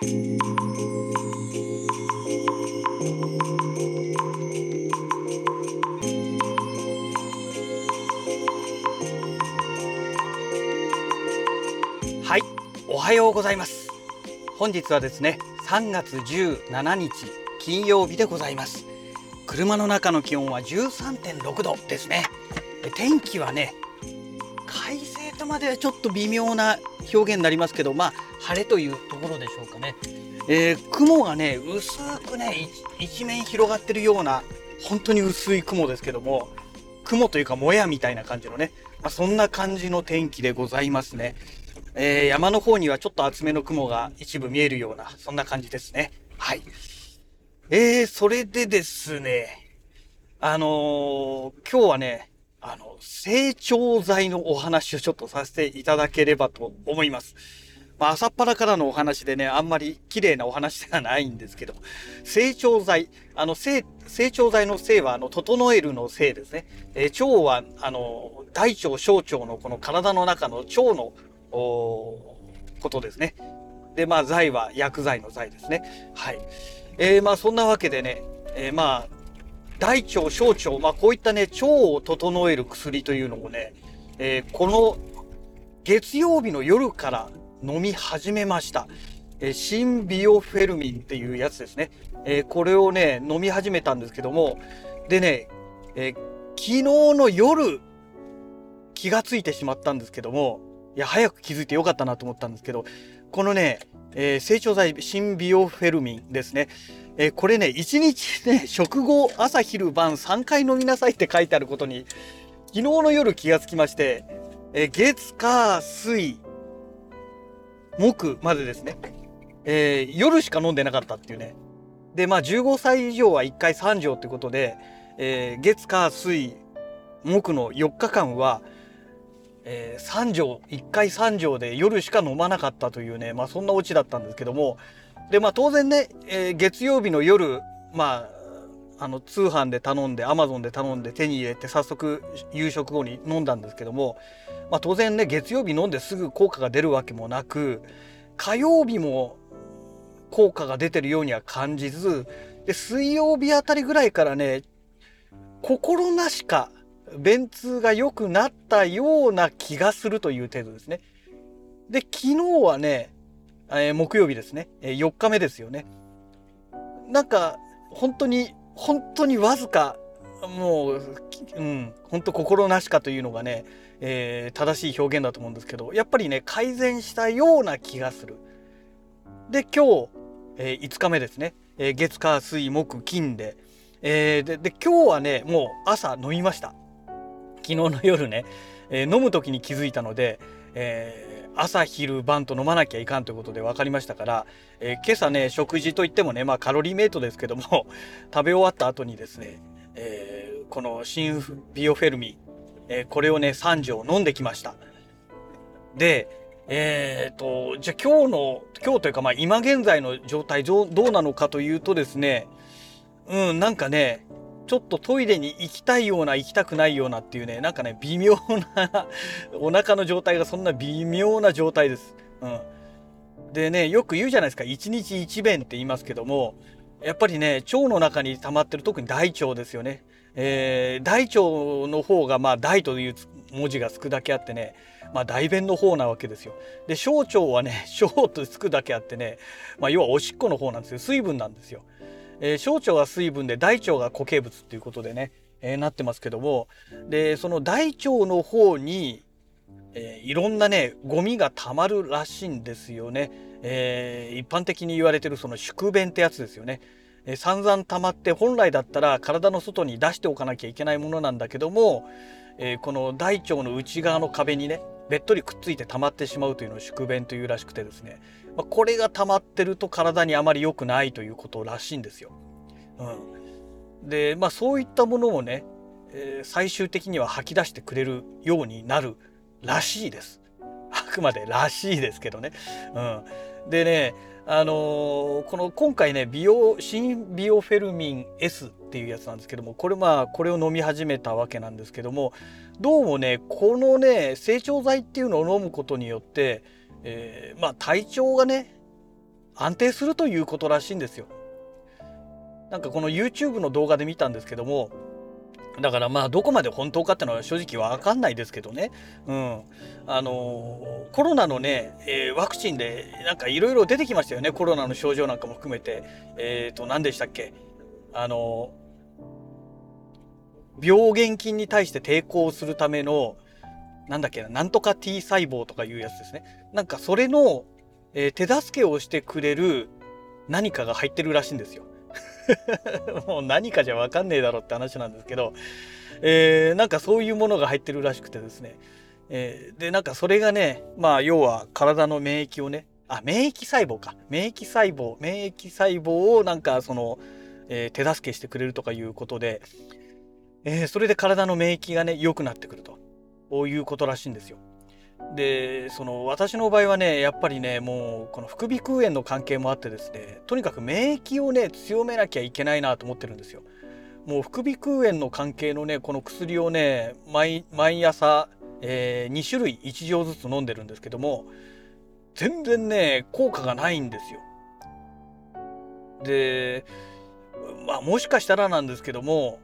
はいおはようございます。本日はですね3月17日金曜日でございます。車の中の気温は13.6度ですね。天気はね快晴とまではちょっと微妙な表現になりますけどまあ晴れというところでしょうかね、えー、雲がね薄くね一面広がってるような本当に薄い雲ですけども雲というかもやみたいな感じのね、まあ、そんな感じの天気でございますねえー、山の方にはちょっと厚めの雲が一部見えるような、そんな感じですね。はい。えー、それでですね、あのー、今日はね、あの、成長剤のお話をちょっとさせていただければと思います。まあ、朝っぱらからのお話でね、あんまり綺麗なお話ではないんですけど、成長剤、あの、成、成長剤の性は、あの、整えるの性ですね。えー、腸は、あの、大腸、小腸のこの体の中の腸のことですね。で、まあ、剤は薬剤の剤ですね。はい。えー、まあ、そんなわけでね、えー、まあ、大腸、小腸、まあ、こういったね、腸を整える薬というのをね、えー、この月曜日の夜から飲み始めました。えー、シンビオフェルミンっていうやつですね。え、これをね、飲み始めたんですけども、でね、え、昨日の夜、気がついてしまったんですけども、いや、早く気づいてよかったなと思ったんですけど、このね、えー、成長剤シンビオフェルミンですね。えー、これね、1日ね、食後、朝昼晩3回飲みなさいって書いてあることに、昨日の夜気がつきまして、えー、月、火、水、木までですね、えー、夜しか飲んでなかったっていうね。で、まあ15歳以上は1回3錠ってことで、えー、月、火、水、木の4日間は、えー、3錠1回3錠で夜しか飲まなかったというね、まあ、そんなオチだったんですけどもで、まあ、当然ね、えー、月曜日の夜まああの通販で頼んでアマゾンで頼んで手に入れて早速夕食後に飲んだんですけども、まあ、当然ね月曜日飲んですぐ効果が出るわけもなく火曜日も効果が出てるようには感じずで水曜日あたりぐらいからね心なしか便通が良くなったような気がするという程度ですね。で、昨日はね、えー、木曜日ですね、えー、4日目ですよね。なんか、本当に、本当にわずか、もう、うん、本当心なしかというのがね、えー、正しい表現だと思うんですけど、やっぱりね、改善したような気がする。で、今日、えー、5日目ですね、えー、月火水木金で、えー、でで今日はねもう朝飲みました。昨日の夜ね、えー、飲む時に気づいたので、えー、朝昼晩と飲まなきゃいかんということで分かりましたから、えー、今朝ね食事といってもねまあカロリーメイトですけども 食べ終わった後にですね、えー、このシンビオフェルミ、えー、これをね3錠飲んできました。でえーと、じゃあ今日の今日というかまあ今現在の状態どうなのかというとですねうんなんかねちょっとトイレに行きたいような行きたくないようなっていうねなんかね微妙な お腹の状態がそんな微妙な状態です。うん、でねよく言うじゃないですか1日1便って言いますけどもやっぱりね腸の中に溜まってる特に大腸ですよね。えー、大腸の方がまあ大という文字がつくだけあってねまあ大便の方なわけですよ。で小腸はね小とつくだけあってねまあ要はおしっこの方なんですよ水分なんですよ。えー、小腸が水分で大腸が固形物っていうことでね、えー、なってますけどもでその大腸の方に、えー、いろんなねゴミがたまるらしいんですよね、えー、一般的に言われてるその宿便ってやつですよね、え、散々溜まって本来だったら体の外に出しておかなきゃいけないものなんだけども、えー、この大腸の内側の壁にねべっとりくっついて溜まってしまうというのを宿便というらしくてですね。まあ、これが溜まってると体にあまり良くないということらしいんですよ。うん、でまあそういったものをね、えー、最終的には吐き出してくれるようになるらしいです。あくまでらしいですけどね。うん、でねあのー、この今回ね美容新ビオフェルミン S っていうやつなんですけどもこれまあこれを飲み始めたわけなんですけどもどうもねこのね成長剤っていうのを飲むことによってえー、まあ体調がね安定するということらしいんですよ。なんかこの YouTube の動画で見たんですけどもだからまあどこまで本当かってのは正直わかんないですけどね。うん。あのコロナのね、えー、ワクチンでなんかいろいろ出てきましたよね。コロナの症状なんかも含めて。えっ、ー、と、何でしたっけ？あの病原菌に対して抵抗するための、なんだっけな、なんとか T 細胞とかいうやつですね。なんかそれの、えー、手助けをしてくれる何かが入ってるらしいんですよ。もう何かじゃわかんねえだろって話なんですけど、えー、なんかそういうものが入ってるらしくてですね。えー、で、なんかそれがね、まあ要は体の免疫をね、あ、免疫細胞か。免疫細胞、免疫細胞をなんかその、えー、手助けしてくれるとかいうことで、えー、それで体の免疫がね、良くなってくると。こういうことらしいんですよ。でその私の場合はねやっぱりねもうこの副鼻腔炎の関係もあってですねとにかく免疫をね強めなきゃいけないなと思ってるんですよ。もう副鼻腔炎の関係のねこの薬をね毎朝、えー、2種類1錠ずつ飲んでるんですけども全然ね効果がないんですよ。でまあもしかしたらなんですけども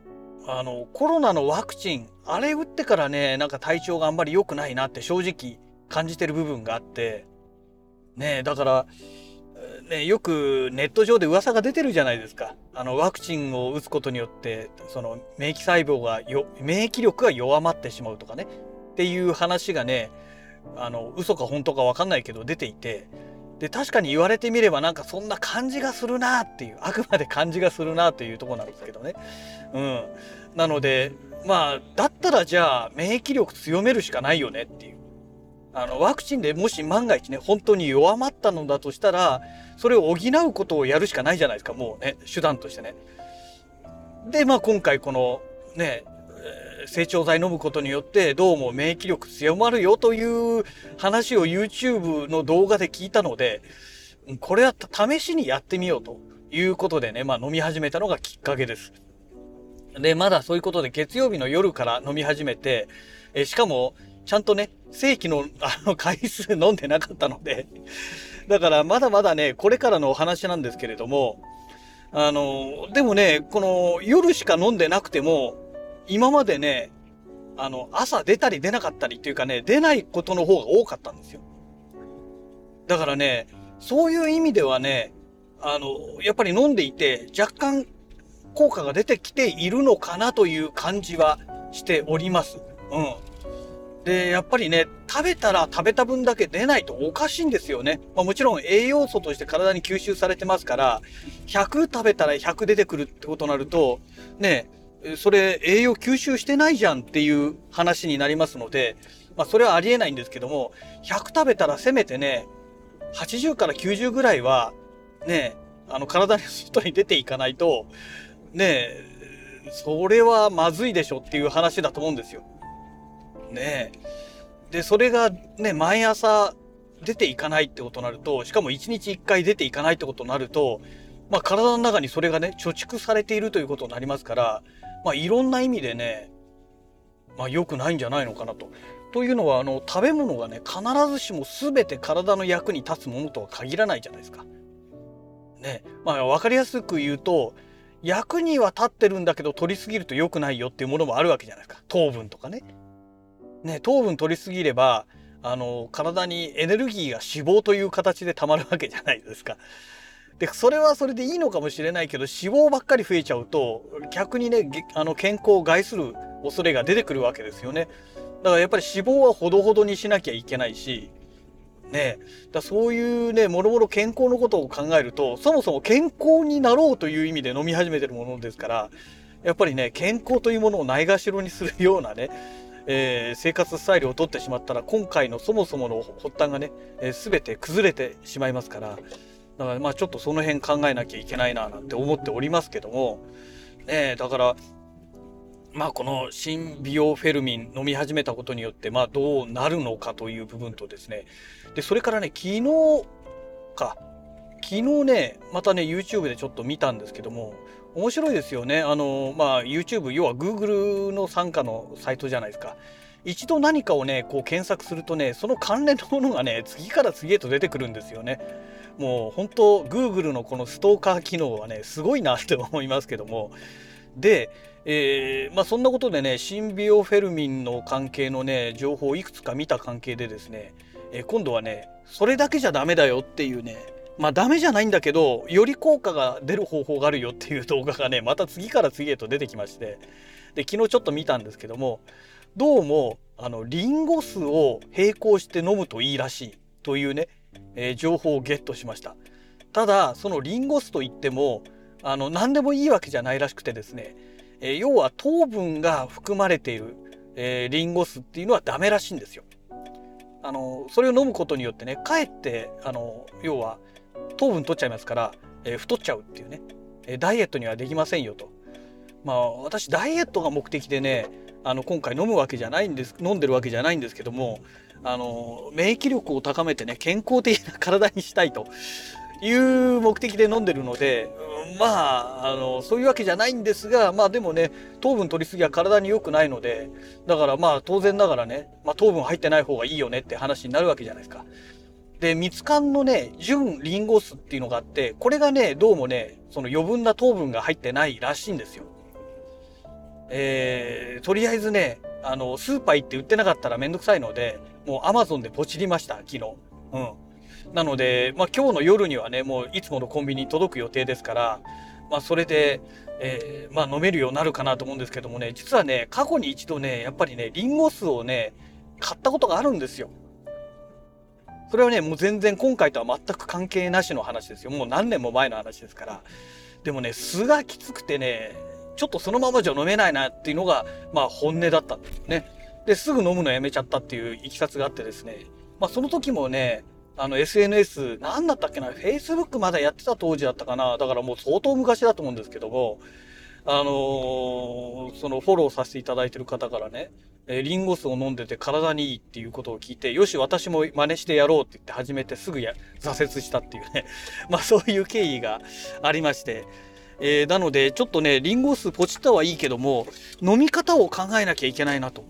あのコロナのワクチンあれ打ってからねなんか体調があんまり良くないなって正直感じてる部分があってねだからね、よくネット上で噂が出てるじゃないですか。あのワクチンを打つことによってその免疫細胞がよ免疫力が弱まってしまうとかねっていう話がねあの嘘か本当か分かんないけど出ていてで確かに言われてみればなんかそんな感じがするなっていうあくまで感じがするなというとこなんですけどね。うん、なのでまあだったらじゃあ免疫力強めるしかないよねっていう。あのワクチンでもし万が一ね本当に弱まったのだとしたらそれを補うことをやるしかないじゃないですかもうね手段としてね。でまあ今回このね成長剤飲むことによってどうも免疫力強まるよという話を YouTube の動画で聞いたので、これは試しにやってみようということでね、まあ飲み始めたのがきっかけです。で、まだそういうことで月曜日の夜から飲み始めて、えしかもちゃんとね、正規のあの回数飲んでなかったのでだからまだまだね、これからのお話なんですけれども、あの、でもね、この夜しか飲んでなくても、今までね、あの、朝出たり出なかったりっていうかね、出ないことの方が多かったんですよ。だからね、そういう意味ではね、あの、やっぱり飲んでいて、若干効果が出てきているのかなという感じはしております。うん。で、やっぱりね、食べたら食べた分だけ出ないとおかしいんですよね。まあ、もちろん栄養素として体に吸収されてますから、100食べたら100出てくるってことになると、ね、それ栄養吸収してないじゃんっていう話になりますので、まあそれはありえないんですけども、100食べたらせめてね、80から90ぐらいは、ね、あの体の外に出ていかないと、ねそれはまずいでしょっていう話だと思うんですよ。ねで、それがね、毎朝出ていかないってことになると、しかも1日1回出ていかないってことになると、まあ体の中にそれがね、貯蓄されているということになりますから、まあ、いろんな意味でね、まあ、良くないんじゃないのかなと。というのはあの食べ物がね必ずしも全て体の役に立つものとは限らないじゃないですか。ねまあ分かりやすく言うと役には立ってるんだけど取りすぎると良くないよっていうものもあるわけじゃないですか糖分とかね。ね糖分取りすぎればあの体にエネルギーが脂肪という形でたまるわけじゃないですか。でそれはそれでいいのかもしれないけど脂肪ばっかり増えちゃうと逆にねあの健康を害する恐れが出てくるわけですよね。だからやっぱり脂肪はほどほどにしなきゃいけないしね。だそういうねもろもろ健康のことを考えるとそもそも健康になろうという意味で飲み始めてるものですからやっぱりね健康というものをないがしろにするようなねえー、生活スタイルをとってしまったら今回のそもそもの発端がね、えー、全て崩れてしまいますからだからまあちょっとその辺考えなきゃいけないななんて思っておりますけども、ねだから、まあこの新美容フェルミン飲み始めたことによって、まあどうなるのかという部分とですね、で、それからね、昨日か、昨日ね、またね、YouTube でちょっと見たんですけども、面白いですよね。あの、まあ YouTube、要は Google の傘下のサイトじゃないですか。一度何かをね、こう検索するとね、その関連のものがね、次から次へと出てくるんですよね。もう本当 Google のこのストーカー機能はねすごいなって思いますけどもで、えー、まあ、そんなことでねシンビオフェルミンの関係のね情報をいくつか見た関係でですね、えー、今度はねそれだけじゃダメだよっていうねまあダメじゃないんだけどより効果が出る方法があるよっていう動画がねまた次から次へと出てきましてで昨日ちょっと見たんですけどもどうもあのリンゴ酢を並行して飲むといいらしいというね、えー、情報をゲットしました。ただそのリンゴ酢といってもあの何でもいいわけじゃないらしくてですね、えー、要は糖分が含まれている、えー、リンゴ酢っていうのはダメらしいんですよ。あのそれを飲むことによってねかえってあの要は糖分取っちゃいますから、えー、太っちゃうっていうね、えダイエットにはできませんよと。まあ私ダイエットが目的でねあの今回飲むわけじゃないんです飲んでるわけじゃないんですけどもあの免疫力を高めてね健康的な体にしたいという目的で飲んでるので、まああのそういうわけじゃないんですがまあでもね糖分取りすぎは体に良くないのでだからまあ当然ながらね、まあ、糖分入ってない方がいいよねって話になるわけじゃないですか。で、蜜柑のね、純リンゴ酢っていうのがあって、これがね、どうもね、その余分な糖分が入ってないらしいんですよ。えー、とりあえずね、あの、スーパー行って売ってなかったらめんどくさいので、もうアマゾンでポチりました、昨日。うん。なので、まあ今日の夜にはね、もういつものコンビニに届く予定ですから、まあそれで、えー、まあ飲めるようになるかなと思うんですけどもね、実はね、過去に一度ね、やっぱりね、リンゴ酢をね、買ったことがあるんですよ。それはね、もう全然今回とは全く関係なしの話ですよ。もう何年も前の話ですから。でもね、酢がきつくてね、ちょっとそのままじゃ飲めないなっていうのが、まあ本音だったんですね。で、すぐ飲むのやめちゃったっていういきさつがあってですね。まあその時もね、あの SNS、何だったっけな、Facebook まだやってた当時だったかな。だからもう相当昔だと思うんですけども、あのー、そのフォローさせていただいてる方からね、えー、リンゴ酢を飲んでて体にいいっていうことを聞いて、よし、私も真似してやろうって言って始めてすぐや挫折したっていうね、まあそういう経緯がありまして、えー、なので、ちょっとね、リンゴ酢ポチったはいいけども、飲み方を考えなきゃいけないなと。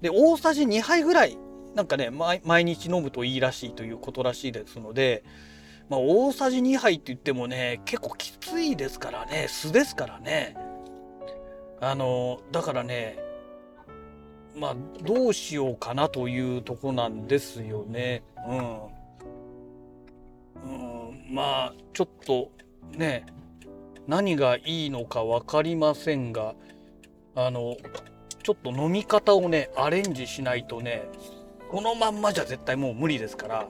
で、大さじ2杯ぐらい、なんかね、毎日飲むといいらしいということらしいですので、まあ、大さじ2杯って言ってもね、結構きついですからね、酢ですからね。あの、だからね、まあ、どうしようかなというとこなんですよね。うん。うん、まあ、ちょっとね、何がいいのか分かりませんがあのちょっと飲み方をねアレンジしないとねこのまんまじゃ絶対もう無理ですから、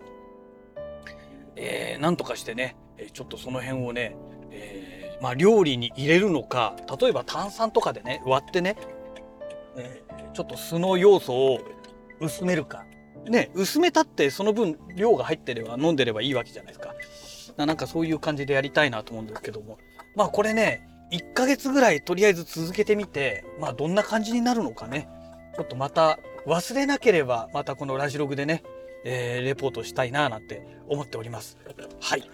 えー、なんとかしてねちょっとその辺をね、えー、まあ、料理に入れるのか例えば炭酸とかでね割ってね、えー、ちょっと酢の要素を薄めるかね薄めたってその分量が入ってれば飲んでればいいわけじゃないですか。なんかそういう感じでやりたいなと思うんですけどもまあこれね、1ヶ月ぐらいとりあえず続けてみて、まあどんな感じになるのかね。ちょっとまた忘れなければまたこのラジログでね、えー、レポートしたいななんて思っております。はい。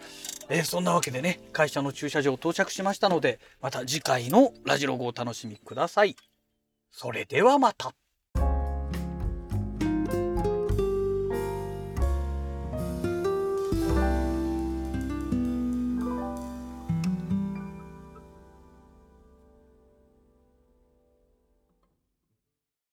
えー、そんなわけでね、会社の駐車場到着しましたので、また次回のラジログをお楽しみください。それではまた。